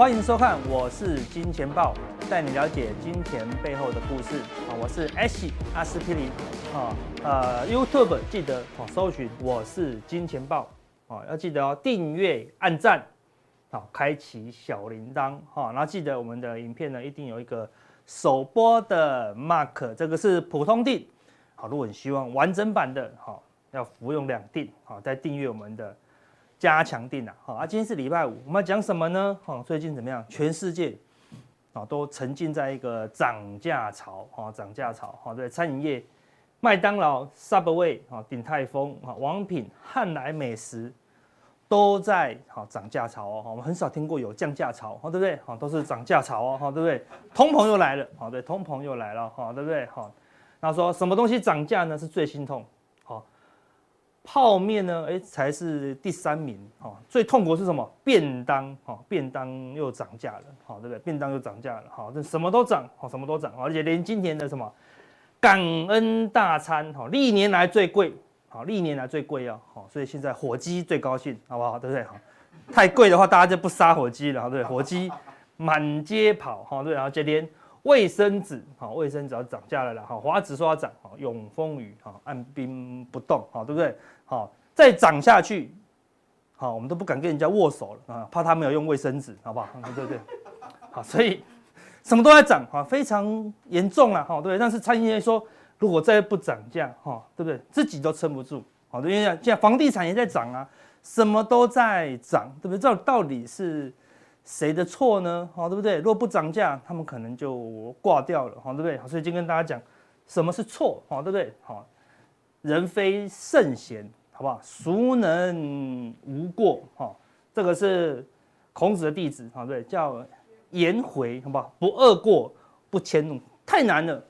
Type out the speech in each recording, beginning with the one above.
欢迎收看，我是金钱豹，带你了解金钱背后的故事啊！我是 S 阿司匹林啊，呃，YouTube 记得哦搜寻我是金钱豹啊，要记得哦订阅、按赞，好，开启小铃铛哈，然后记得我们的影片呢一定有一个首播的 mark，这个是普通錠，好，如果你希望完整版的，好，要服用两錠，好，再订阅我们的。加强錠啊，好啊，今天是礼拜五，我们要讲什么呢？哈，最近怎么样？全世界啊都沉浸在一个涨价潮，哈，涨价潮，哈，对，餐饮业，麦当劳、Subway 啊、鼎泰丰啊、王品、汉来美食都在好涨价潮哦，我们很少听过有降价潮，哈，对不对？好，都是涨价潮哦，哈，对不对？通膨又来了，好，对，通膨又来了，哈，对不对？好，那说什么东西涨价呢？是最心痛。泡面呢？哎，才是第三名哦。最痛苦是什么？便当哈，便当又涨价了，好，对不对？便当又涨价了，好，这什么都涨，好，什么都涨，而且连今年的什么感恩大餐，哈，历年来最贵，好，历年来最贵啊，好，所以现在火鸡最高兴，好不好？对不对？好，太贵的话，大家就不杀火鸡了，对不对？火鸡满街跑，哈，对，然后接连。卫生纸，好，卫生纸要涨价了啦，好，华纸说要涨，好，永丰余，好，按兵不动，好，对不对？好，再涨下去，好，我们都不敢跟人家握手了啊，怕他没有用卫生纸，好不好？对不对？好，所以什么都在涨，哈，非常严重了，哈，对不对？但是餐饮业说，如果再不涨价，哈，对不对？自己都撑不住，好，因为现在房地产也在涨啊，什么都在涨，对不对？这到底是？谁的错呢？好，对不对？如果不涨价，他们可能就挂掉了，好，对不对？所以今天跟大家讲什么是错，好，对不对？好，人非圣贤，好不好？孰能无过？哈，这个是孔子的弟子，好，对，叫颜回，好不好？不恶过，不迁怒，太难了，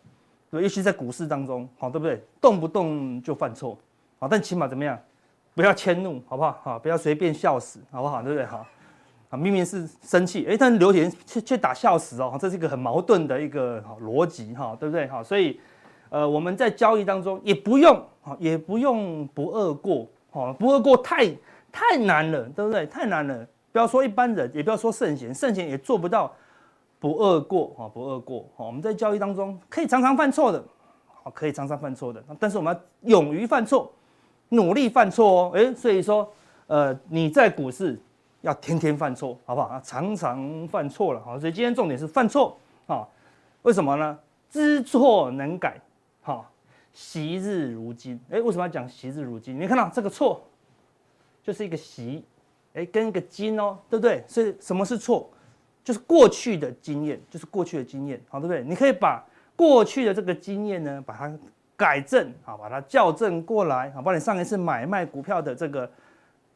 对，尤其在股市当中，好，对不对？动不动就犯错，好，但起码怎么样？不要迁怒，好不好？好，不要随便笑死，好不好？对不对？好。啊，明明是生气，哎，但留言却却打笑死哦，这是一个很矛盾的一个逻辑哈，对不对？哈，所以，呃，我们在交易当中也不用，也不用不貳过，哈，不貳过太太难了，对不对？太难了，不要说一般人，也不要说圣贤，圣贤也做不到不貳过，哈，不貳过，哈，我们在交易当中可以常常犯错的，可以常常犯错的，但是我们要勇于犯错，努力犯错哦，哎，所以说，呃，你在股市。要天天犯错，好不好？常常犯错了，好，所以今天重点是犯错啊？为什么呢？知错能改，好，惜日如金。哎，为什么要讲惜日如金？你看到这个错，就是一个习，哎，跟一个金哦，对不对？所以什么是错？就是过去的经验，就是过去的经验，好，对不对？你可以把过去的这个经验呢，把它改正，好，把它校正过来，好，把你上一次买卖股票的这个。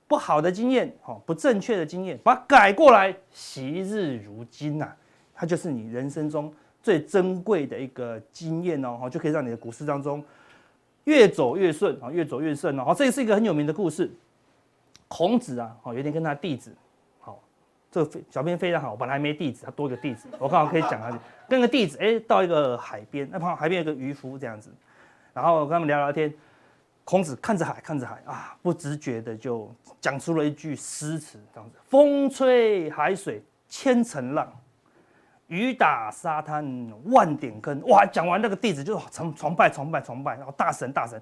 不好的经验，哈，不正确的经验，把它改过来，惜日如金呐，它就是你人生中最珍贵的一个经验哦，就可以让你的股市当中越走越顺啊，越走越顺哦。好，这个是一个很有名的故事。孔子啊，好，有一天跟他弟子，好，这个小编非常好，我本来没弟子，他多一个弟子，我刚好可以讲下去。跟个弟子，哎，到一个海边，那旁海边有个渔夫这样子，然后跟他们聊聊天。孔子看着海，看着海啊，不自觉的就讲出了一句诗词，这样子：风吹海水千层浪，雨打沙滩万点坑。哇！讲完那个弟子就崇崇拜崇拜崇拜，然后大神大神，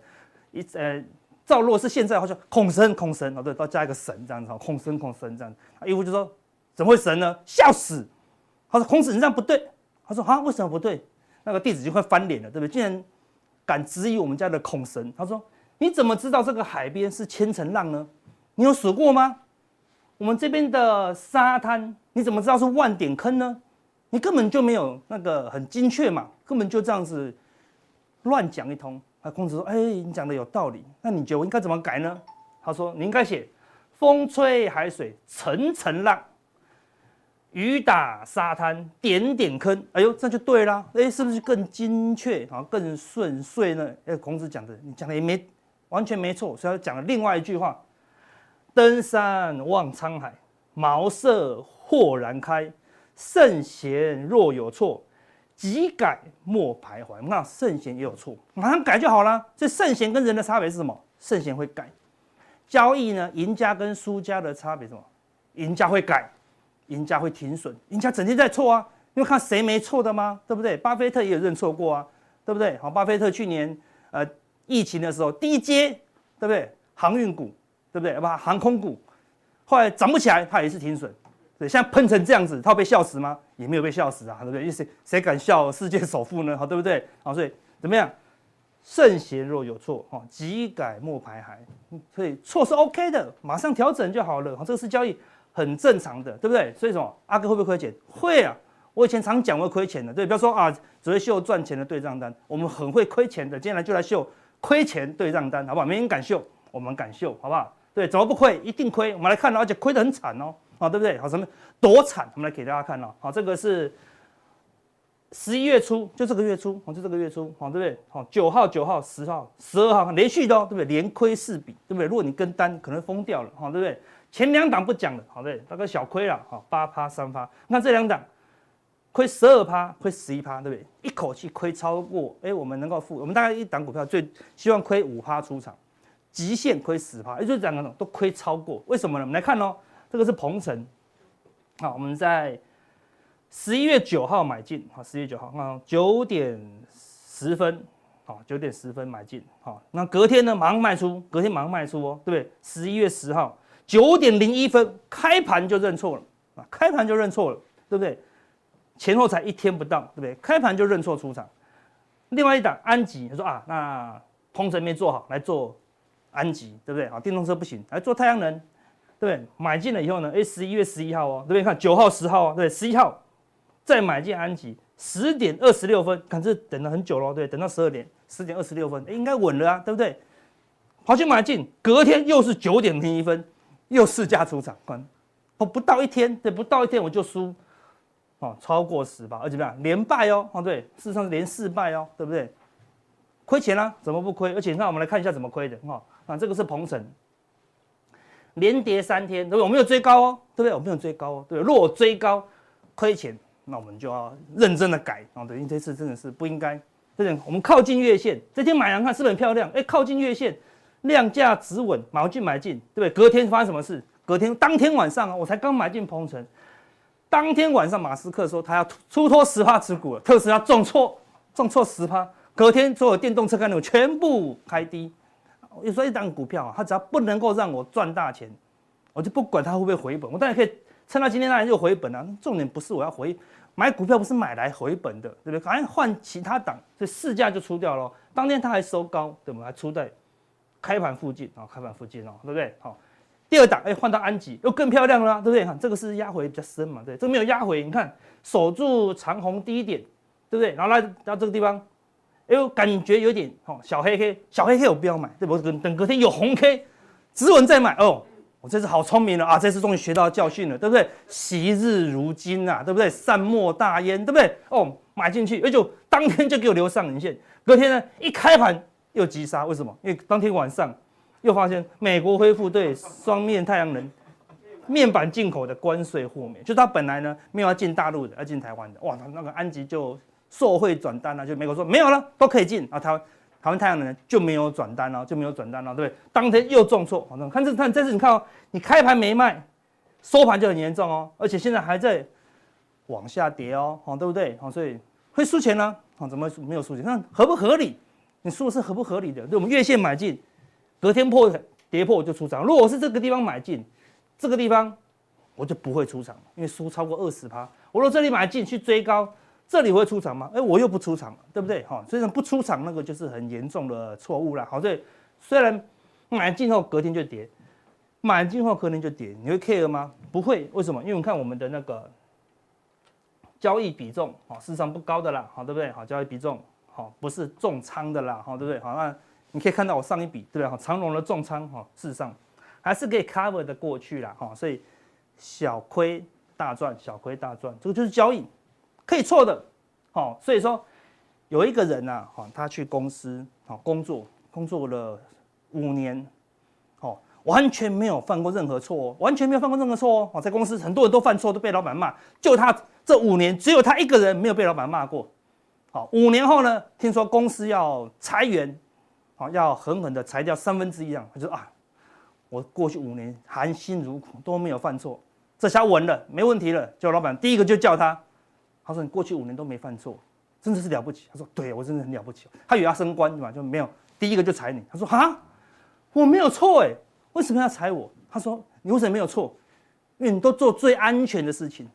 一呃，照若是现在好像孔神孔神哦，对，到加一个神这样子，孔神孔神这样。子。一夫就说：怎么会神呢？笑死！他说：孔子你这样不对。他说：啊，为什么不对？那个弟子就快翻脸了，对不对？竟然敢质疑我们家的孔神。他说。你怎么知道这个海边是千层浪呢？你有数过吗？我们这边的沙滩，你怎么知道是万点坑呢？你根本就没有那个很精确嘛，根本就这样子乱讲一通。啊，孔子说：“哎，你讲的有道理，那你觉得我应该怎么改呢？”他说：“你应该写风吹海水层层浪，雨打沙滩点点坑。”哎呦，这就对了。哎，是不是更精确啊？更顺遂呢？哎，孔子讲的，你讲的也没。完全没错，所以他讲了另外一句话：“登山望沧海，茅塞豁然开。圣贤若有错，即改莫徘徊。”那圣贤也有错，马上改就好了。这圣贤跟人的差别是什么？圣贤会改。交易呢，赢家跟输家的差别是什么？赢家会改，赢家会停损，赢家整天在错啊，因为看谁没错的吗？对不对？巴菲特也有认错过啊，对不对？好，巴菲特去年呃疫情的时候低阶，对不对？航运股，对不对？不，航空股，后来涨不起来，它也是停损。对，现在喷成这样子，他会被笑死吗？也没有被笑死啊，对不对？因为谁谁敢笑世界首富呢？好，对不对？好，所以怎么样？圣贤若有错，哈，急改莫排还。所以错是 OK 的，马上调整就好了。好，这个是交易很正常的，对不对？所以说，阿哥会不会亏钱？会啊，我以前常讲会亏钱的，对，不要说啊，只会秀赚钱的对账单，我们很会亏钱的。接下来就来秀亏钱对账单，好不好？没人敢秀，我们敢秀，好不好？对，怎么不亏？一定亏。我们来看，而且亏得很惨哦，啊，对不对？好，什么多惨？我们来给大家看哦，好，这个是。十一月初，就这个月初，哦，就这个月初，好，对不对？好，九号、九号、十号、十二号，连续的哦，对不对？连亏四笔，对不对？如果你跟单，可能疯掉了，好，对不对？前两档不讲了，好，对，大概小亏了，好，八趴、三趴。那这两档亏十二趴，亏十一趴，对不对？一口气亏超过，哎，我们能够付，我们大概一档股票最希望亏五趴出场，极限亏十趴，也就是两个都亏超过，为什么呢？我们来看哦，这个是鹏城，好，我们在。十一月九号买进，好，十一月九号，那九点十分，好，九点十分买进，好，那隔天呢，马上卖出，隔天马上卖出哦，对不对？十一月十号九点零一分开盘就认错了，啊，开盘就认错了，对不对？前后才一天不到，对不对？开盘就认错出场。另外一档安吉，他说啊，那通程没做好，来做安吉，对不对？啊，电动车不行，来做太阳能，对不对？买进了以后呢，哎，十一月十一号哦，对不对？看九号、十号哦，对，十一号。再买进安吉，十点二十六分，可是等了很久了，对，等到十二点，十点二十六分，应该稳了啊，对不对？跑去买进，隔天又是九点零一分，又市价出场，不不到一天，对，不到一天我就输，哦，超过十吧，而且怎么样，连败哦，哦对，事实上是连四败哦，对不对？亏钱了、啊，怎么不亏？而且那我们来看一下怎么亏的，哈，啊，这个是鹏程，连跌三天，对不对？我没有追高哦，对不对？我没有追高哦，对，如果我追高，亏钱。那我们就要认真的改啊！对，因为这次真的是不应该。这点我们靠近月线，这天买来看是不是很漂亮？哎，靠近月线，量价止稳，买进买进，对不对？隔天发生什么事？隔天当天晚上啊，我才刚买进鹏程，当天晚上马斯克说他要出脱十趴持股了，特斯拉重挫，重挫十趴。隔天所有电动车概念全部开低。有时候一档股票啊，它只要不能够让我赚大钱，我就不管它会不会回本，我当然可以。趁到今天当然就回本，啊，重点不是我要回买股票，不是买来回本的，对不对？反正换其他档，所以市价就出掉了。当天它还收高，对不对？还出在开盘附近啊，开盘附近哦，对不对？好，第二档哎，换到安吉又更漂亮了，对不对？哈这个是压回比较深嘛，对，这个没有压回，你看守住长虹低点，对不对？然后来到这个地方，哎呦，感觉有点哦，小黑 K，小黑 K 我不要买，对不对？等隔天有红 K，指纹再买哦。我这次好聪明了啊！这次终于学到教训了，对不对？昔日如今啊，对不对？善莫大焉，对不对？哦，买进去，而且当天就给我留上影线。隔天呢，一开盘又急杀，为什么？因为当天晚上又发现美国恢复对双面太阳能面板进口的关税豁免，就它本来呢没有要进大陆的，要进台湾的。哇，那个安吉就受惠转单了，就美国说没有了，都可以进啊，台湾。台湾太阳能就没有转单了，就没有转单了，对不对？当天又重挫，好，看这看这次你看哦，你开盘没卖，收盘就很严重哦，而且现在还在往下跌哦，好，对不对？好，所以会输钱呢，好，怎么没有输钱？那合不合理？你输的是合不合理的？对，我们月线买进，隔天破跌破我就出场。如果我是这个地方买进，这个地方我就不会出场，因为输超过二十趴。我若这里买进去追高。这里会出场吗？哎，我又不出场了，对不对？哈，所以不出场那个就是很严重的错误了。好，对，虽然买进后隔天就跌，买进后隔天就跌，你会 care 吗？不会，为什么？因为我们看我们的那个交易比重，哈，事实上不高的啦，好，对不对？好，交易比重，好，不是重仓的啦，好，对不对？好，那你可以看到我上一笔，对不对？哈，长隆的重仓，哈，事实上还是可以 cover 的过去啦，哈，所以小亏大赚，小亏大赚，这个就是交易。可以错的，好，所以说有一个人呐，哈，他去公司好工作，工作了五年，好，完全没有犯过任何错，完全没有犯过任何错哦，在公司很多人都犯错，都被老板骂，就他这五年只有他一个人没有被老板骂过，好，五年后呢，听说公司要裁员，要狠狠的裁掉三分之一样，他就说啊，我过去五年含辛茹苦都没有犯错。这下稳了，没问题了。叫老板第一个就叫他，他说你过去五年都没犯错，真的是了不起。他说对，我真的很了不起。他以为要升官对吧？就没有，第一个就裁你。他说哈，我没有错哎，为什么要裁我？他说你为什么没有错？因为你都做最安全的事情，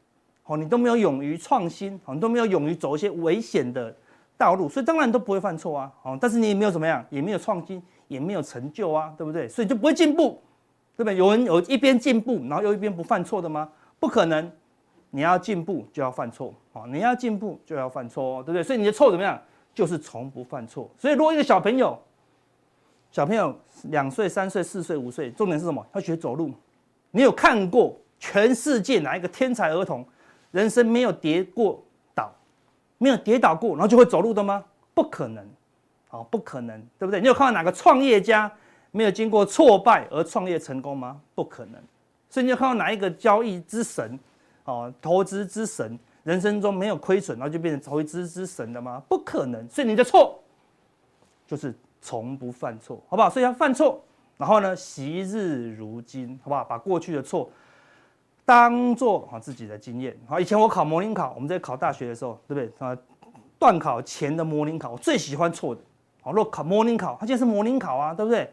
哦，你都没有勇于创新，哦，你都没有勇于走一些危险的道路，所以当然都不会犯错啊，哦，但是你也没有怎么样，也没有创新，也没有成就啊，对不对？所以就不会进步。对不对？有人有一边进步，然后又一边不犯错的吗？不可能，你要进步就要犯错啊！你要进步就要犯错，对不对？所以你的错怎么样？就是从不犯错。所以如果一个小朋友，小朋友两岁、三岁、四岁、五岁，重点是什么？要学走路。你有看过全世界哪一个天才儿童，人生没有跌过，没有跌倒过，然后就会走路的吗？不可能，好，不可能，对不对？你有看到哪个创业家？没有经过挫败而创业成功吗？不可能。所以你要看到哪一个交易之神，哦，投资之神，人生中没有亏损，然后就变成投资之神了吗？不可能。所以你的错就是从不犯错，好不好？所以要犯错，然后呢，昔日如今，好不好？把过去的错当做啊自己的经验。好，以前我考模拟考，我们在考大学的时候，对不对？啊，段考前的模拟考，我最喜欢错的。好，如果考模拟考，它现在是模拟考啊，对不对？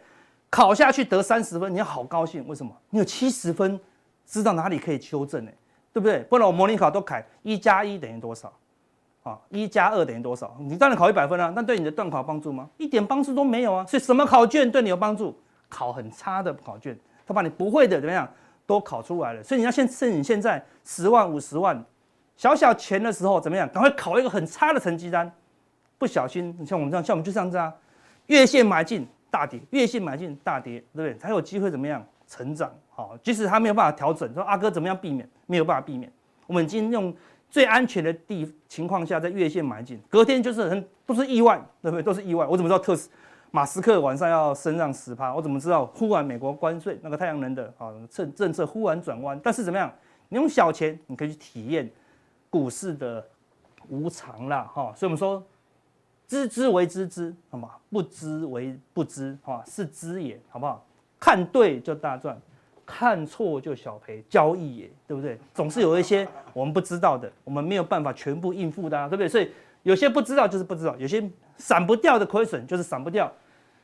考下去得三十分，你要好高兴。为什么？你有七十分，知道哪里可以修正呢？对不对？不然我模拟考都考一加一等于多少？啊，一加二等于多少？你当然考一百分啊，那对你的段考帮助吗？一点帮助都没有啊。所以什么考卷对你有帮助？考很差的考卷，他把你不会的怎么样都考出来了。所以你要先趁你现在十万五十万小小钱的时候怎么样？赶快考一个很差的成绩单，不小心你像我们这样，像我们就这样子啊，月线买进。大跌，月线买进大跌，对不对？才有机会怎么样成长？好，即使他没有办法调整，说阿哥怎么样避免？没有办法避免。我们已经用最安全的地情况下，在月线买进，隔天就是很都是意外，对不对？都是意外。我怎么知道特斯马斯克晚上要升上十趴？我怎么知道忽然美国关税那个太阳能的啊政政策忽然转弯？但是怎么样？你用小钱，你可以去体验股市的无常啦，哈。所以我们说。知之为知之，好吗？不知为不知，哈，是知也，好不好？看对就大赚，看错就小赔，交易也，对不对？总是有一些我们不知道的，我们没有办法全部应付的，啊，对不对？所以有些不知道就是不知道，有些闪不掉的亏损就是闪不掉，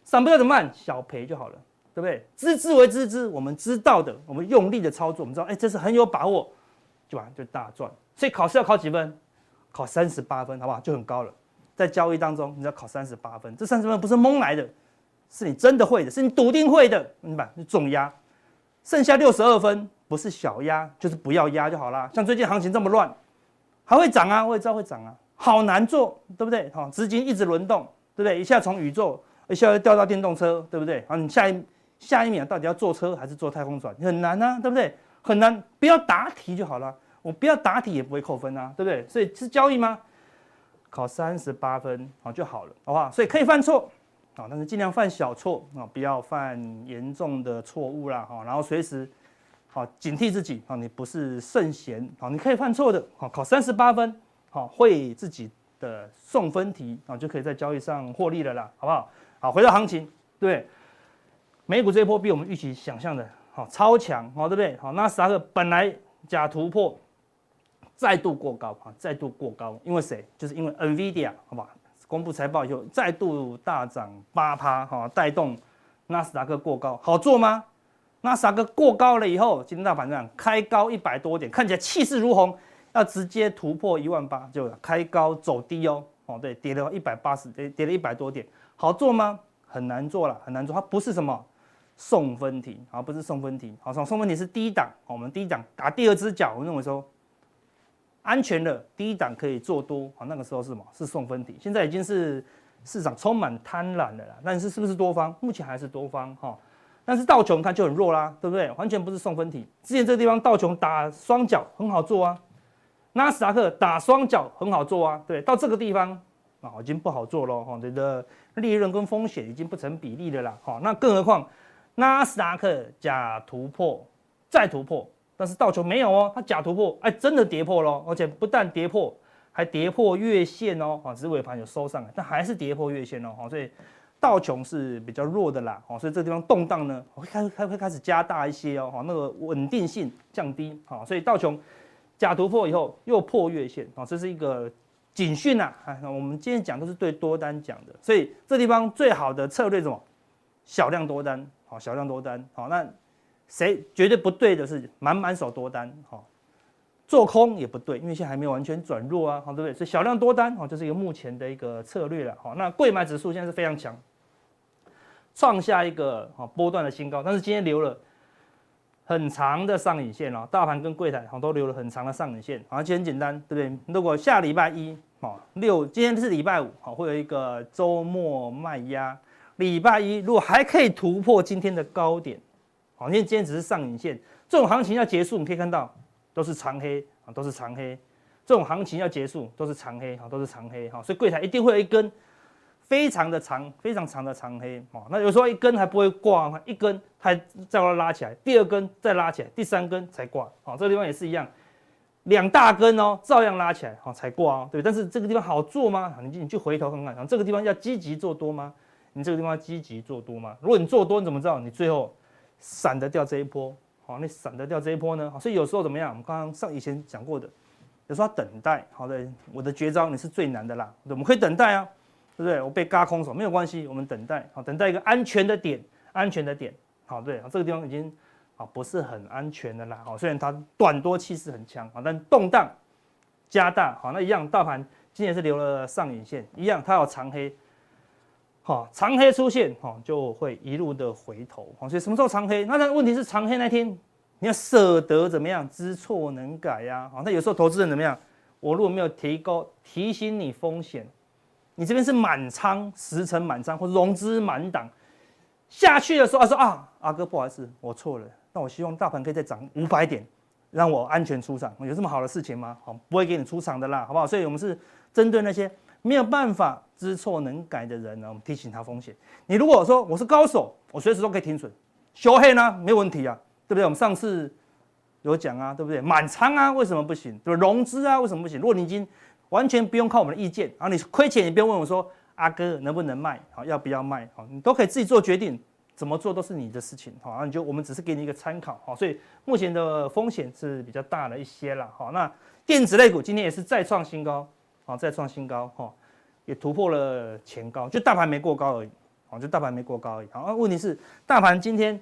闪不掉怎么办？小赔就好了，对不对？知之为知之，我们知道的，我们用力的操作，我们知道，哎，这是很有把握，就完？就大赚。所以考试要考几分？考三十八分，好不好？就很高了。在交易当中，你要考三十八分，这三十分不是蒙来的，是你真的会的，是你笃定会的，明白？是重压，剩下六十二分不是小压，就是不要压就好啦。像最近行情这么乱，还会涨啊？我也知道会涨啊，好难做，对不对？好，资金一直轮动，对不对？一下从宇宙，一下又掉到电动车，对不对？好，你下一下一秒到底要坐车还是坐太空船？很难啊，对不对？很难，不要答题就好了，我不要答题也不会扣分啊，对不对？所以是交易吗？考三十八分啊就好了，好不好？所以可以犯错啊，但是尽量犯小错啊，不要犯严重的错误啦哈。然后随时好警惕自己啊，你不是圣贤啊，你可以犯错的。好，考三十八分好，会自己的送分题啊，就可以在交易上获利了啦，好不好？好，回到行情，对，美股这一波比我们预期想象的好超强，好对不对？好，纳斯达克本来假突破。再度过高啊！再度过高，因为谁？就是因为 NVIDIA 好吧？公布财报以后再度大涨八趴哈，带动纳斯达克过高，好做吗？纳斯达克过高了以后，今天大盘这样开高一百多点，看起来气势如虹，要直接突破一万八，就开高走低哦。哦，对，跌了一百八十，跌跌了一百多点，好做吗？很难做了，很难做。它不是什么送分题，好，不是送分题，好，送送分题是低档，我们低档打第二只脚，我认为说。安全的低档可以做多啊，那个时候是什么？是送分题。现在已经是市场充满贪婪的啦，但是是不是多方？目前还是多方哈。但是道琼看就很弱啦，对不对？完全不是送分题。之前这个地方道琼打双脚很好做啊，纳斯达克打双脚很好做啊，对，到这个地方啊已经不好做了哈，这个利润跟风险已经不成比例的啦哈。那更何况纳斯达克假突破再突破。但是道琼没有哦，它假突破，哎，真的跌破了，而且不但跌破，还跌破月线哦，啊，只是尾盘有收上来，但还是跌破月线哦，所以道琼是比较弱的啦，哦，所以这个地方动荡呢会开会开始加大一些哦，那个稳定性降低，好，所以道琼假突破以后又破月线，哦，这是一个警讯呐，啊，我们今天讲都是对多单讲的，所以这地方最好的策略什么？小量多单，好，小量多单，好，那谁绝对不对的是满满手多单，好。做空也不对，因为现在还没有完全转弱啊，好，对不对？所以小量多单，好，这是一个目前的一个策略了，好。那贵买指数现在是非常强，创下一个好波段的新高，但是今天留了很长的上影线哦，大盘跟柜台好都留了很长的上影线，而且很简单，对不对？如果下礼拜一，好六，今天是礼拜五，好，会有一个周末卖压，礼拜一如果还可以突破今天的高点，好，因为今天只是上影线，这种行情要结束，你可以看到。都是长黑啊，都是长黑，这种行情要结束都是长黑哈，都是长黑哈，所以柜台一定会有一根非常的长、非常长的长黑啊。那有时候一根还不会挂，一根它再往拉起来，第二根再拉起来，第三根才挂啊。这个地方也是一样，两大根哦，照样拉起来哈才挂哦，对。但是这个地方好做吗？你你去回头看看，这个地方要积极做多吗？你这个地方积极做多吗？如果你做多，你怎么知道你最后闪得掉这一波？好，你闪得掉这一波呢？所以有时候怎么样？我们刚刚上以前讲过的，有时候等待。好的，我的绝招你是最难的啦。我们可以等待啊，对不对？我被嘎空手没有关系，我们等待。好，等待一个安全的点，安全的点。好，对，这个地方已经啊不是很安全的啦。好，虽然它短多气势很强啊，但动荡加大。好，那一样，大盘今天是留了上影线，一样它有长黑。好，长黑出现，好，就会一路的回头，好，所以什么时候长黑？那那问题是长黑那天，你要舍得怎么样？知错能改呀，好，那有时候投资人怎么样？我如果没有提高提醒你风险，你这边是满仓，十成满仓或融资满档下去的时候，他说啊，阿哥不好意思，我错了，那我希望大盘可以再涨五百点，让我安全出场，有这么好的事情吗？好，不会给你出场的啦，好不好？所以我们是针对那些。没有办法知错能改的人呢，我们提醒他风险。你如果说我是高手，我随时都可以停损，修黑呢没问题啊，对不对？我们上次有讲啊，对不对？满仓啊，为什么不行？对吧？融资啊，为什么不行？如果你已经完全不用靠我们的意见，然后你亏钱也不用问我说，阿哥能不能卖？好，要不要卖？好，你都可以自己做决定，怎么做都是你的事情。好，那你就我们只是给你一个参考。好，所以目前的风险是比较大的一些了。好，那电子类股今天也是再创新高。好，再创新高哈，也突破了前高，就大盘没过高而已。好，就大盘没过高而已。好，问题是大盘今天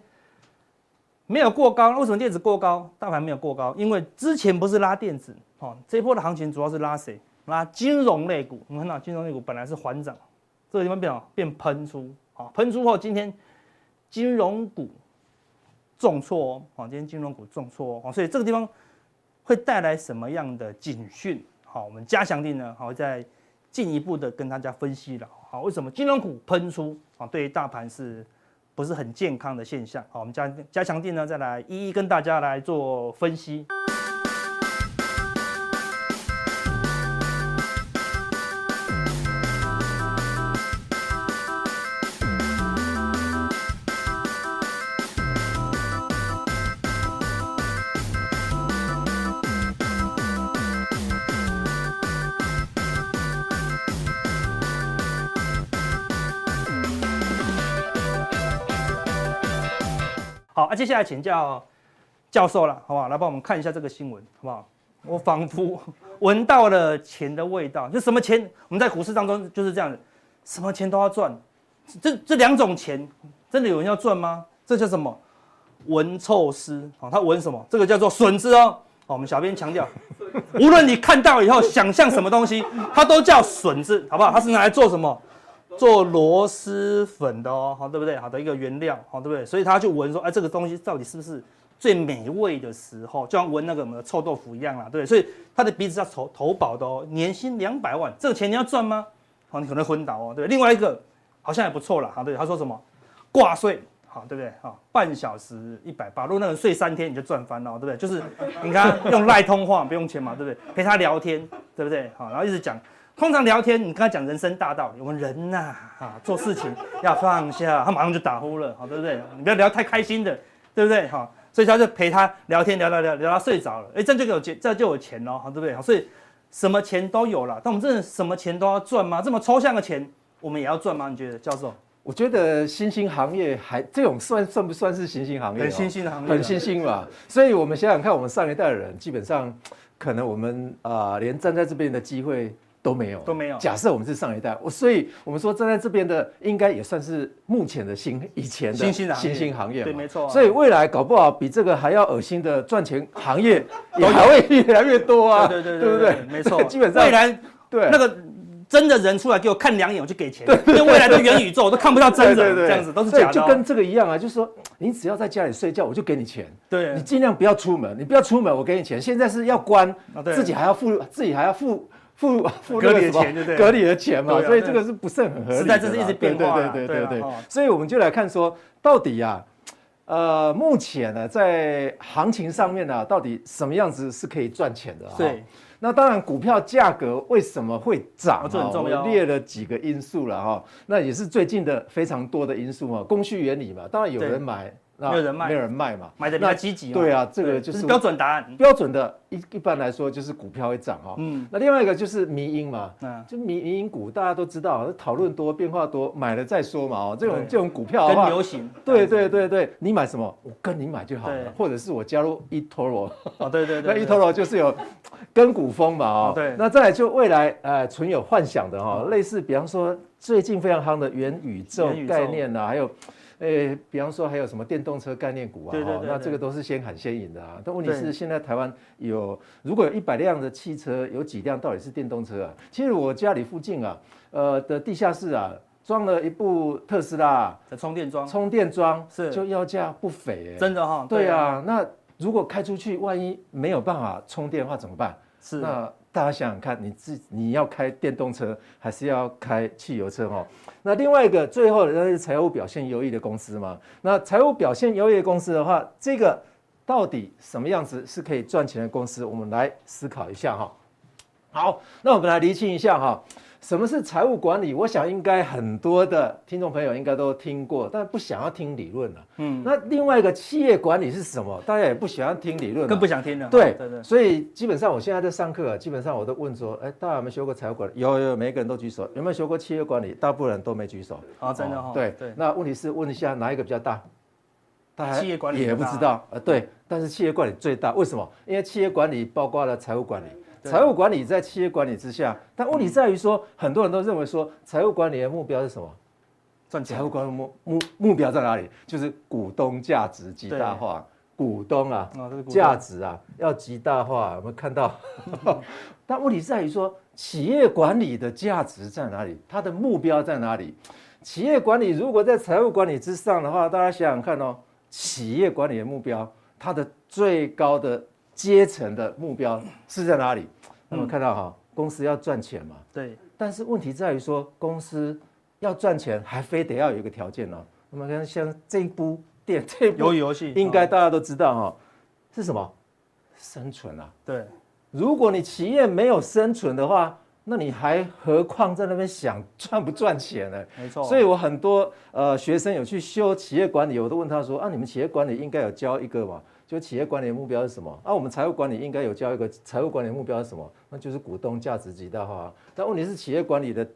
没有过高，为什么电子过高，大盘没有过高？因为之前不是拉电子，好，这一波的行情主要是拉谁？拉金融类股。我们看到金融类股本来是缓涨，这个地方变变喷出，好，喷出后今天金融股重挫哦，好，今天金融股重挫哦，所以这个地方会带来什么样的警讯？好，我们加强定呢，好，再进一步的跟大家分析了。好，为什么金融股喷出啊？对于大盘是不是很健康的现象？好，我们加加强定呢，再来一一跟大家来做分析。接下来请教教授了，好不好？来帮我们看一下这个新闻，好不好？我仿佛 闻到了钱的味道，就什么钱？我们在股市当中就是这样子，什么钱都要赚。这这两种钱，真的有人要赚吗？这叫什么？闻臭丝，好，他闻什么？这个叫做笋子哦。好，我们小编强调，无论你看到以后想象什么东西，它都叫笋子，好不好？它是拿来做什么？做螺蛳粉的哦，好，对不对？好的一个原料，好，对不对？所以他就闻说，哎，这个东西到底是不是最美味的时候？就像闻那个什么臭豆腐一样啦，对不对？所以他的鼻子要投投保的哦，年薪两百万，这个钱你要赚吗？好，你可能昏倒哦，对不对？另外一个好像也不错啦，好，对，他说什么挂税，好，对不对？好，半小时一百八，如果那个人睡三天你就赚翻了，对不对？就是你看用赖通话不用钱嘛，对不对？陪他聊天，对不对？好，然后一直讲。通常聊天，你跟他讲人生大道理，我们人呐，啊，做事情 要放下，他马上就打呼了，好，对不对？你不要聊太开心的，对不对？好，所以他就陪他聊天，聊聊聊聊到睡着了，哎，这样就有钱，这样就有钱喽，好，对不对？好，所以什么钱都有了，但我们真的什么钱都要赚吗？这么抽象的钱，我们也要赚吗？你觉得，教授？我觉得新兴行业还这种算算不算是新兴行业？很新兴的行业，很新兴嘛。所以我们想想看，我们上一代的人基本上，可能我们啊、呃，连站在这边的机会都没有，都没有。假设我们是上一代，我所以我们说站在这边的，应该也算是目前的新以前的新兴新兴行业，对，没错、啊。所以未来搞不好比这个还要恶心的赚钱行业也还会越来越多啊，对对对，对不对？没错，基本上未来对那个。真的人出来给我看两眼，我就给钱。因为未来的元宇宙我都看不到真人，这样子都是假的。就跟这个一样啊，就是说，你只要在家里睡觉，我就给你钱。对，你尽量不要出门，你不要出门，我给你钱。现在是要关，自己还要付，自己还要付付 付隔离的钱，对对？隔离的钱嘛，所以这个是不是很合理？时代这是一直变化。对对对对对。所以我们就来看说，到底呀，呃，目前呢，在行情上面呢，到底什么样子是可以赚钱的？对。那当然，股票价格为什么会涨？哦，这很重要。我列了几个因素了哈，那也是最近的非常多的因素啊。供需原理嘛，当然有人买。没有人卖，没有人卖嘛，买的比较积极。对啊，这个就是标准答案。标准的，一一般来说就是股票会涨哈。嗯，那另外一个就是迷因嘛，嗯，就迷迷因股，大家都知道，讨论多，变化多，买了再说嘛。哦，这种这种股票跟流行。对对对对，你买什么，我跟你买就好了，或者是我加入 eToro。哦，对对 对，那 eToro 就是有跟股风嘛。哦，对。那再来就未来呃存有幻想的哈，类似比方说最近非常夯的元宇宙概念呐，还有。诶，比方说还有什么电动车概念股啊？哈，那这个都是先喊先赢的啊。但问题是，现在台湾有如果有一百辆的汽车，有几辆到底是电动车啊？其实我家里附近啊，呃的地下室啊，装了一部特斯拉的充电桩，充电桩是就要价不菲诶。真的哈？对啊，那如果开出去，万一没有办法充电的话怎么办？是那。大家想想看，你自你要开电动车还是要开汽油车哈？那另外一个最后的那是财务表现优异的公司嘛？那财务表现优异的公司的话，这个到底什么样子是可以赚钱的公司？我们来思考一下哈。好，那我们来厘清一下哈。什么是财务管理？我想应该很多的听众朋友应该都听过，但不想要听理论了。嗯，那另外一个企业管理是什么？大家也不喜欢听理论，更不想听了。对对对。所以基本上我现在在上课啊，基本上我都问说，哎，大家有没有学过财务管理？有有，每个人都举手。有没有学过企业管理？大部分人都没举手。啊，真的哈。对对。那问题是问一下哪一个比较大？大家企业管理也不知道。呃，对，但是企业管理最大，为什么？因为企业管理包括了财务管理。财务管理在企业管理之下，但问题在于说，很多人都认为说，财务管理的目标是什么？赚钱。财务管理目目目标在哪里？就是股东价值极大化，股东啊，价值啊要极大化。我们看到？但问题在于说，企业管理的价值在哪里？它的目标在哪里？企业管理如果在财务管理之上的话，大家想想看哦，企业管理的目标，它的最高的。阶层的目标是在哪里？那么看到哈，公司要赚钱嘛？对。但是问题在于说，公司要赚钱，还非得要有一个条件呢。那么看像这一部电 这一部游戏，应该大家都知道哈，是什么？生存啊。对。如果你企业没有生存的话，那你还何况在那边想赚不赚钱呢？没错。所以我很多呃学生有去修企业管理，我都问他说啊，你们企业管理应该有教一个嘛？就企业管理的目标是什么？啊，我们财务管理应该有教一个财务管理的目标是什么？那就是股东价值极大化。但问题是企业管理的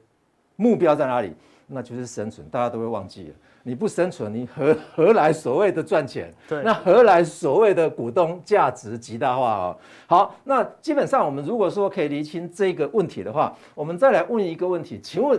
目标在哪里？那就是生存，大家都会忘记了。你不生存，你何 何来所谓的赚钱？对，那何来所谓的股东价值极大化啊？好，那基本上我们如果说可以厘清这个问题的话，我们再来问一个问题，请问？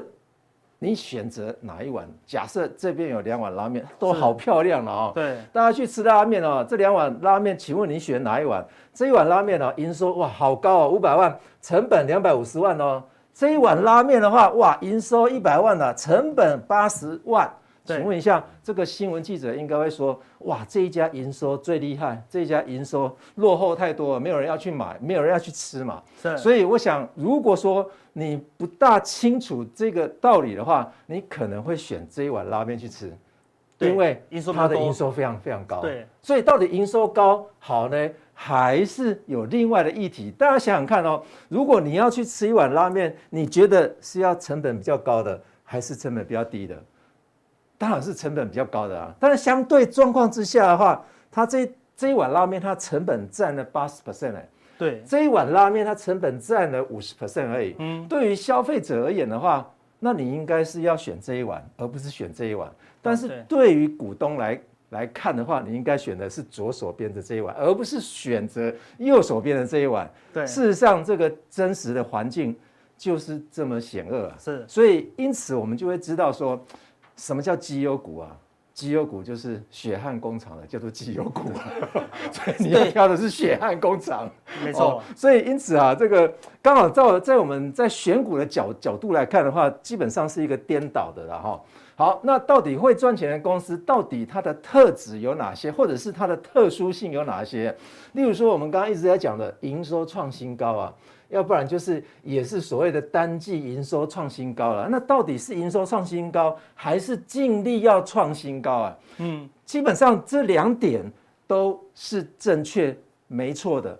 你选择哪一碗？假设这边有两碗拉面，都好漂亮了哦。对，大家去吃拉面哦。这两碗拉面，请问你选哪一碗？这一碗拉面哦，营收哇好高哦，五百万，成本两百五十万哦。这一碗拉面的话，哇，营收一百万了，成本八十万。请问一下，这个新闻记者应该会说：哇，这一家营收最厉害，这一家营收落后太多了，没有人要去买，没有人要去吃嘛。是。所以我想，如果说你不大清楚这个道理的话，你可能会选这一碗拉面去吃，因为它的营收非常非常高。对。所以到底营收高好呢，还是有另外的议题？大家想想看哦，如果你要去吃一碗拉面，你觉得是要成本比较高的，还是成本比较低的？当然是成本比较高的啊，但是相对状况之下的话，它这这一碗拉面它成本占了八十 percent 哎，对，这一碗拉面它成本占了五十 percent 而已。嗯，对于消费者而言的话，那你应该是要选这一碗，而不是选这一碗。但是对于股东来来看的话，你应该选的是左手边的这一碗，而不是选择右手边的这一碗。对，事实上这个真实的环境就是这么险恶啊。是，所以因此我们就会知道说，什么叫绩优股啊？绩优股就是血汗工厂的，叫做绩优股。所以你要挑的是血汗工厂，没错。所以因此啊，这个刚好在在我们在选股的角角度来看的话，基本上是一个颠倒的了哈。好，那到底会赚钱的公司，到底它的特质有哪些，或者是它的特殊性有哪些？例如说，我们刚刚一直在讲的营收创新高啊。要不然就是也是所谓的单季营收创新高了，那到底是营收创新高，还是净利要创新高啊？嗯，基本上这两点都是正确没错的，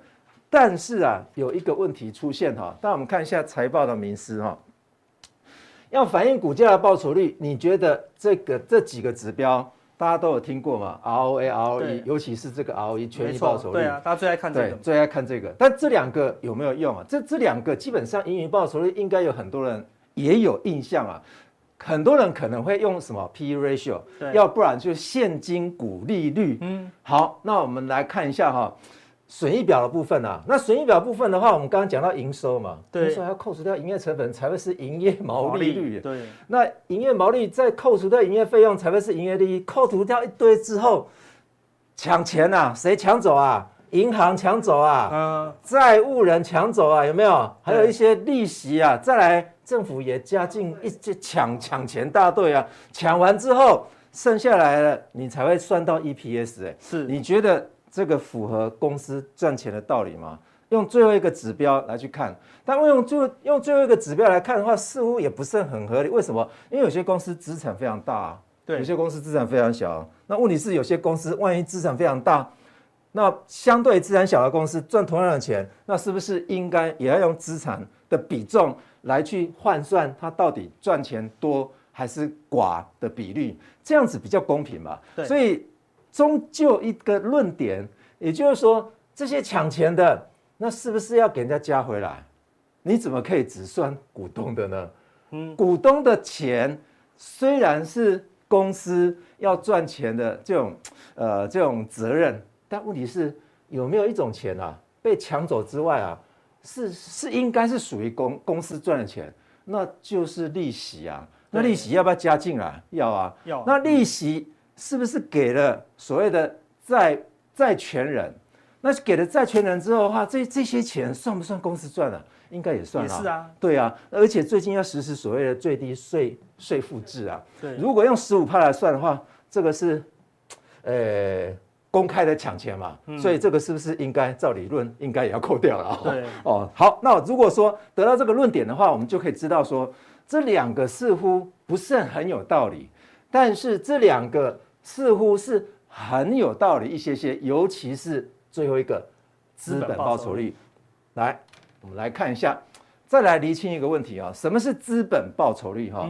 但是啊，有一个问题出现哈，那我们看一下财报的名师哈，要反映股价的报酬率，你觉得这个这几个指标？大家都有听过嘛？ROA、ROE，尤其是这个 ROE 权益报酬率，对啊，大家最爱看这个，最爱看这个。但这两个有没有用啊？这这两个基本上盈余报酬率应该有很多人也有印象啊。很多人可能会用什么 P/E ratio，要不然就是现金股利率。嗯，好，那我们来看一下哈。损益表的部分啊，那损益表部分的话，我们刚刚讲到营收嘛，营收还要扣除掉营业成本才会是营业毛利率。对，那营业毛利再扣除掉营业费用才会是营业利益。扣除掉一堆之后，抢钱呐、啊？谁抢走啊？银行抢走啊？嗯，债务人抢走啊？有没有？还有一些利息啊？再来，政府也加进一些抢抢钱大队啊！抢完之后，剩下来了，你才会算到 EPS、欸。哎，是，你觉得？这个符合公司赚钱的道理吗？用最后一个指标来去看，但用最用最后一个指标来看的话，似乎也不是很合理。为什么？因为有些公司资产非常大啊，对，有些公司资产非常小。那问题是，有些公司万一资产非常大，那相对资产小的公司赚同样的钱，那是不是应该也要用资产的比重来去换算它到底赚钱多还是寡的比率？这样子比较公平吧？对，所以。终究一个论点，也就是说，这些抢钱的，那是不是要给人家加回来？你怎么可以只算股东的呢？嗯，股东的钱虽然是公司要赚钱的这种呃这种责任，但问题是有没有一种钱啊被抢走之外啊，是是应该是属于公公司赚的钱，那就是利息啊。那利息要不要加进来？要啊，要。那利息。是不是给了所谓的债债权人？那给了债权人之后的话，这这些钱算不算公司赚了？应该也算啊。是啊，对啊。而且最近要实施所谓的最低税税负制啊。对。如果用十五帕来算的话，这个是呃公开的抢钱嘛。所以这个是不是应该照理论应该也要扣掉了？对。哦，好。那如果说得到这个论点的话，我们就可以知道说，这两个似乎不是很有道理。但是这两个似乎是很有道理一些些，尤其是最后一个资本报酬率。来，我们来看一下，再来厘清一个问题啊，什么是资本报酬率？哈，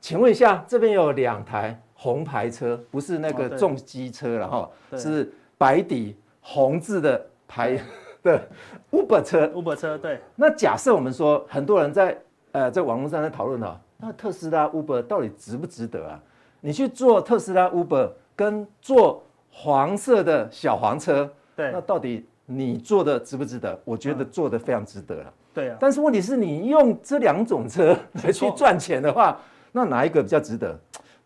请问一下，这边有两台红牌车，不是那个重机车了哈，是白底红字的牌 的 Uber 车。Uber 车，对。那假设我们说，很多人在呃在网络上在讨论哈，那特斯拉 Uber 到底值不值得啊？你去做特斯拉 Uber，跟做黄色的小黄车，对，那到底你做的值不值得？我觉得做的非常值得了。对啊。但是问题是你用这两种车 来去赚钱的话，那哪一个比较值得？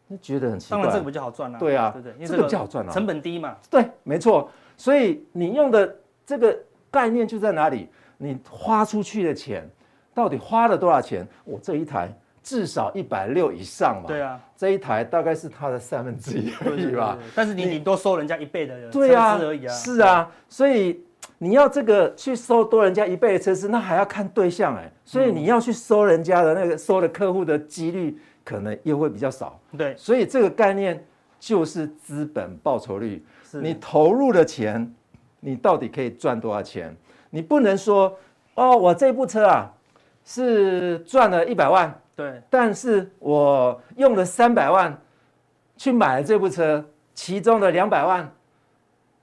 你觉得很奇怪。当然这个比较好赚啊。对啊，对对，这个比较好赚啊，成本低嘛。对，没错。所以你用的这个概念就在哪里？你花出去的钱到底花了多少钱？我这一台。至少一百六以上嘛，对啊，这一台大概是它的三分之一而已吧。但是你顶多收人家一倍的车资而已啊。是啊，所以你要这个去收多人家一倍的车资，那还要看对象哎。所以你要去收人家的那个收的客户的几率，可能又会比较少。对，所以这个概念就是资本报酬率。是你投入的钱，你到底可以赚多少钱？你不能说哦，我这部车啊是赚了一百万。对，但是我用了三百万去买了这部车，其中的两百万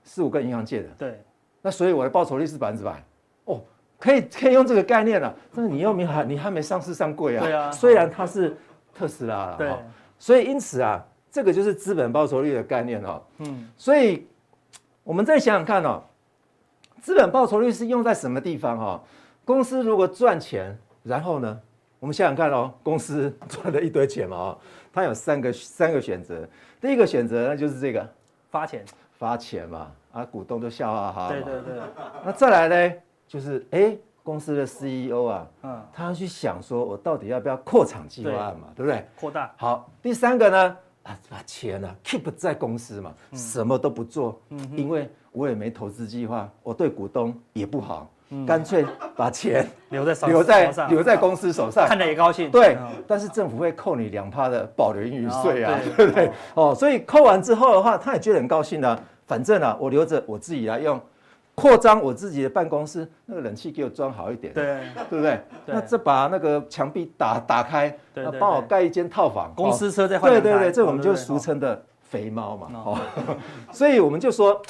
是我跟银行借的。对，那所以我的报酬率是百分之百。哦，可以可以用这个概念了。但是你又没还你还没上市上柜啊。对啊。虽然它是特斯拉了。对。所以因此啊，这个就是资本报酬率的概念哦。嗯。所以我们再想想看哦，资本报酬率是用在什么地方哈？公司如果赚钱，然后呢，我们想想看哦，公司赚了一堆钱嘛哦，它有三个三个选择。第一个选择那就是这个发钱，发钱嘛。啊，股东都笑哈哈。对对对。那再来呢，就是哎，公司的 CEO 啊，嗯，他要去想说，我到底要不要扩厂计划案嘛，对，对不对？扩大。好，第三个呢，啊，把钱啊 keep 在公司嘛，嗯、什么都不做，嗯，因为我也没投资计划，我对股东也不好，嗯、干脆把钱 留在留在留在公司手上，看着也高兴。对，嗯、但是政府会扣你两趴的保留盈余税啊，哦、对不对？哦，哦，所以扣完之后的话，他也觉得很高兴的、啊。反正啊，我留着我自己来用，扩张我自己的办公室，那个冷气给我装好一点，对，对不对？那这把那个墙壁打打开，那帮我盖一间套房，公司车再换。对对对，这我们就俗称的肥猫嘛。哦，所以我们就说，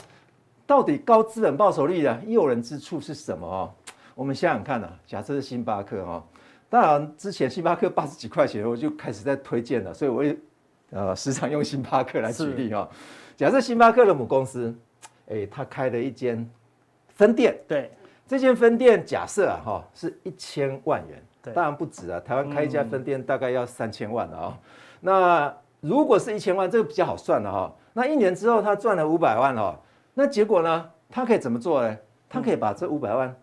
到底高资本报酬率的诱人之处是什么哦？我们想想看啊，假设是星巴克哦，当然之前星巴克八十几块钱我就开始在推荐了，所以我也呃时常用星巴克来举例啊。假设星巴克的母公司，哎，他开了一间分店，对，这间分店假设啊，哈，是一千万元，对，当然不止啊，台湾开一家分店大概要三千万的啊。那如果是一千万，这个比较好算的哈。那一年之后他赚了五百万哦，那结果呢，他可以怎么做呢？他可以把这五百万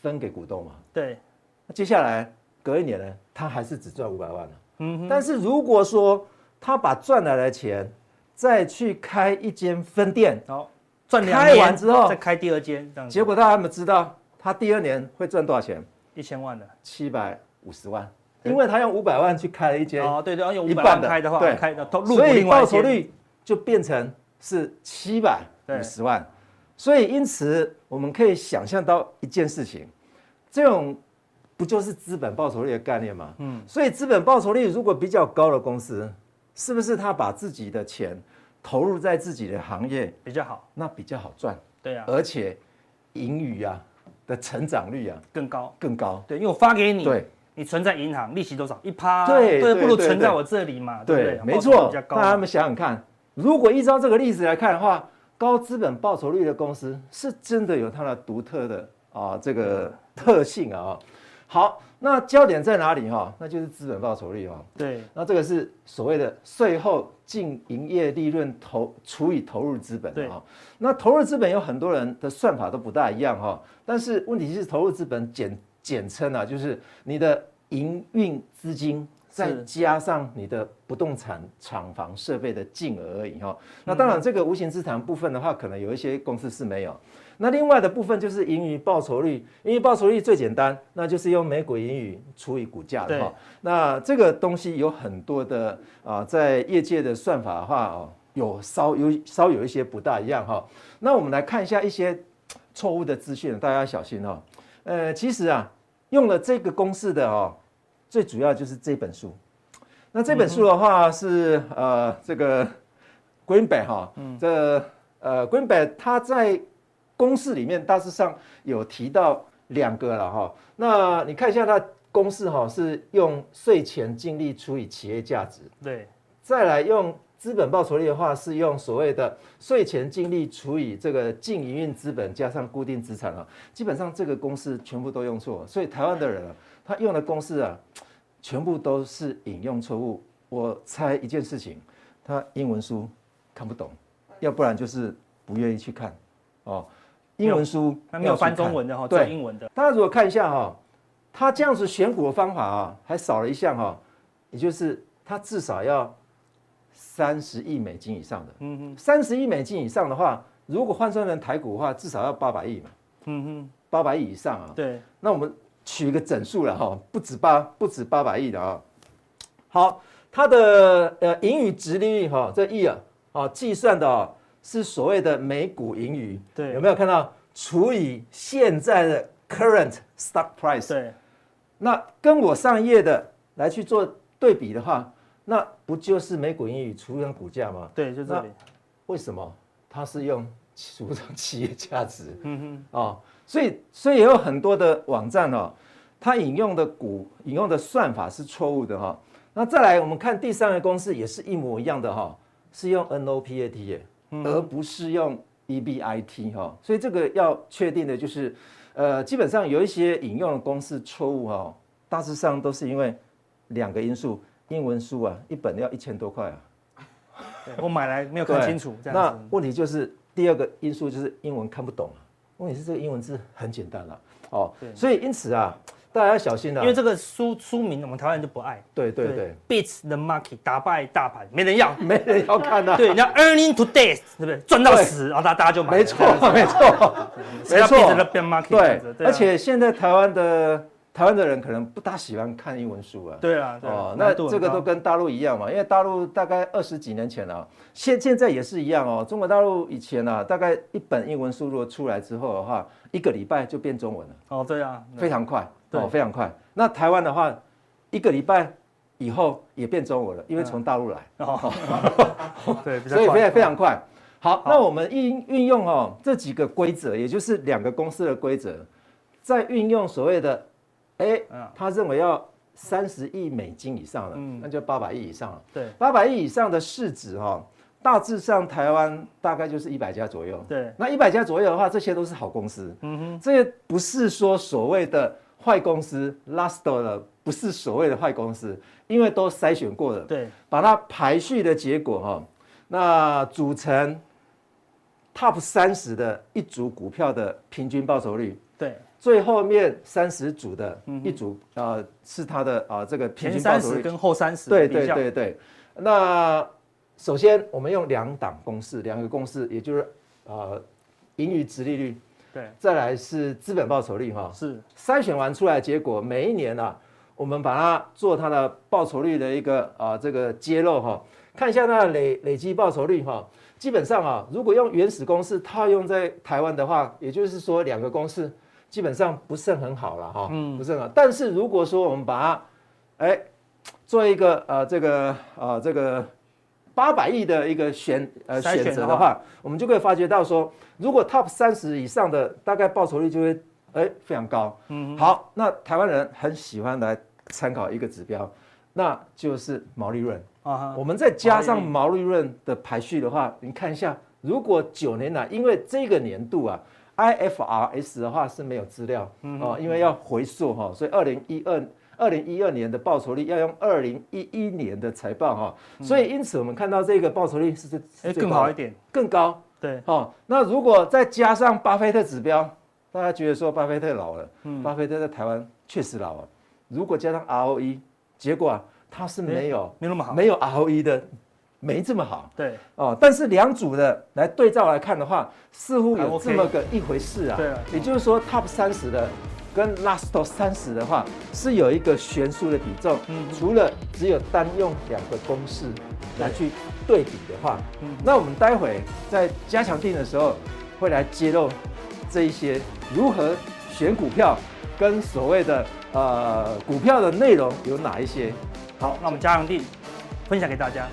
分给股东嘛？对。那接下来隔一年呢，他还是只赚五百万了。嗯哼。但是如果说他把赚来的钱再去开一间分店，好赚开完之后再开第二间，这样结果大家有没有知道，他第二年会赚多少钱？一千万的，七百五十万，因为他用五百万去开了一间，哦，对对，用五百万开的话，对，开的，所以报酬率就变成是七百五十万，所以因此我们可以想象到一件事情，这种不就是资本报酬率的概念吗？嗯，所以资本报酬率如果比较高的公司，是不是他把自己的钱投入在自己的行业比较好，那比较好赚，对啊，而且盈余啊的成长率啊更高更高，对，因为我发给你，对，你存在银行利息多少？一趴，对，对，不如存在我这里嘛，对，对，没错。那他们想想看，如果依照这个例子来看的话，高资本报酬率的公司是真的有它的独特的啊这个特性啊。好，那焦点在哪里哈？那就是资本报酬率哈。对，那这个是所谓的税后净营业利润投除以投入资本哈。那投入资本有很多人的算法都不大一样哈。但是问题是投入资本简简称啊，就是你的营运资金再加上你的不动产厂房设备的净额而已哈。那当然这个无形资产部分的话，可能有一些公司是没有。那另外的部分就是盈余报酬率，盈余报酬率最简单，那就是用每股盈余除以股价的哈。那这个东西有很多的啊，在业界的算法的话哦，有稍有稍有一些不大一样哈。那我们来看一下一些错误的资讯，大家要小心哦。呃，其实啊，用了这个公式的哦，最主要就是这本书。那这本书的话是呃这个 Greenberg 哈，这呃 Greenberg 他在公式里面大致上有提到两个了哈，那你看一下它公式哈，是用税前净利除以企业价值，对，再来用资本报酬率的话是用所谓的税前净利除以这个净营运资本加上固定资产啊，基本上这个公式全部都用错，所以台湾的人啊，他用的公式啊，全部都是引用错误。我猜一件事情，他英文书看不懂，要不然就是不愿意去看哦。英文书没有，没有翻中文的哈，对，英文的。大家如果看一下哈，他这样子选股的方法啊，还少了一项哈，也就是他至少要三十亿美金以上的。嗯哼，三十亿美金以上的话，如果换算成台股的话，至少要八百亿嘛。嗯哼，八百亿以上啊。对，那我们取一个整数了哈，不止八，不止八百亿的啊。好，它的呃盈余值利率哈，这亿啊，啊计算的。是所谓的每股盈余，对，有没有看到除以现在的 current stock price？对，那跟我上一页的来去做对比的话，那不就是每股盈余除以股价吗？对，就这里。为什么它是用组成企业价值，嗯哼，哦，所以所以也有很多的网站哦，它引用的股引用的算法是错误的哈、哦。那再来我们看第三个公式也是一模一样的哈、哦，是用 NOPAT 耶，而不是用 EBIT 哈、哦，所以这个要确定的就是，呃，基本上有一些引用的公式错误哈，大致上都是因为两个因素，英文书啊一本要一千多块啊。我买来没有看清楚，那问题就是第二个因素就是英文看不懂啊。问题是这个英文字很简单了哦，所以因此啊，大家要小心了，因为这个书书名我们台湾人就不爱。对对对，beats the market，打败大盘，没人要，没人要看的。对，人家 earning to death，对不对？赚到死，然后大大家就买。没错，没错，没错。对，而且现在台湾的。台湾的人可能不大喜欢看英文书啊。对啊，哦，那这个都跟大陆一样嘛，因为大陆大概二十几年前了，现现在也是一样哦。中国大陆以前啊，大概一本英文书如果出来之后的话，一个礼拜就变中文了。哦，对啊，非常快，哦，非常快。那台湾的话，一个礼拜以后也变中文了，因为从大陆来。哦，对，所以非常非常快。好，那我们运运用哦这几个规则，也就是两个公司的规则，在运用所谓的。哎，他认为要三十亿美金以上了，嗯，那就八百亿以上了。对，八百亿以上的市值哈，大致上台湾大概就是一百家左右。对，那一百家左右的话，这些都是好公司。嗯哼，这些不是说所谓的坏公司，last 的不是所谓的坏公司，因为都筛选过了。对，把它排序的结果哈，那组成 top 三十的一组股票的平均报酬率。对。最后面三十组的一组啊、呃，是它的啊、呃、这个平均报酬率。跟后三十对对对对。那首先我们用两档公式，两个公式，也就是呃盈余值利率，对，再来是资本报酬率哈，是。筛选完出来结果，每一年啊，我们把它做它的报酬率的一个啊、呃、这个揭露哈，看一下它的累累积报酬率哈，基本上啊，如果用原始公式套用在台湾的话，也就是说两个公式。基本上不是很好了哈，嗯，不是很好。但是如果说我们把它，哎，做一个呃这个呃这个八百亿的一个选呃选择的话，我们就可以发觉到说，如果 top 三十以上的大概报酬率就会哎非常高。嗯，好，那台湾人很喜欢来参考一个指标，那就是毛利润啊。我们再加上毛利润的排序的话，你看一下，如果九年来，因为这个年度啊。IFRS 的话是没有资料哦，因为要回溯哈，所以二零一二二零一二年的报酬率要用二零一一年的财报哈，所以因此我们看到这个报酬率是是更好一点，更高对哦。那如果再加上巴菲特指标，大家觉得说巴菲特老了，巴菲特在台湾确实老了。如果加上 ROE，结果啊，他是没有没那么好，没有 ROE 的。没这么好，对哦，但是两组的来对照来看的话，似乎有这么个一回事啊。对啊，也就是说，Top 三十的跟 Last 三十的话，是有一个悬殊的比重。嗯，除了只有单用两个公式来去对比的话，嗯，那我们待会在加强定的时候会来揭露这一些如何选股票跟所谓的呃股票的内容有哪一些。好，那我们加强定分享给大家。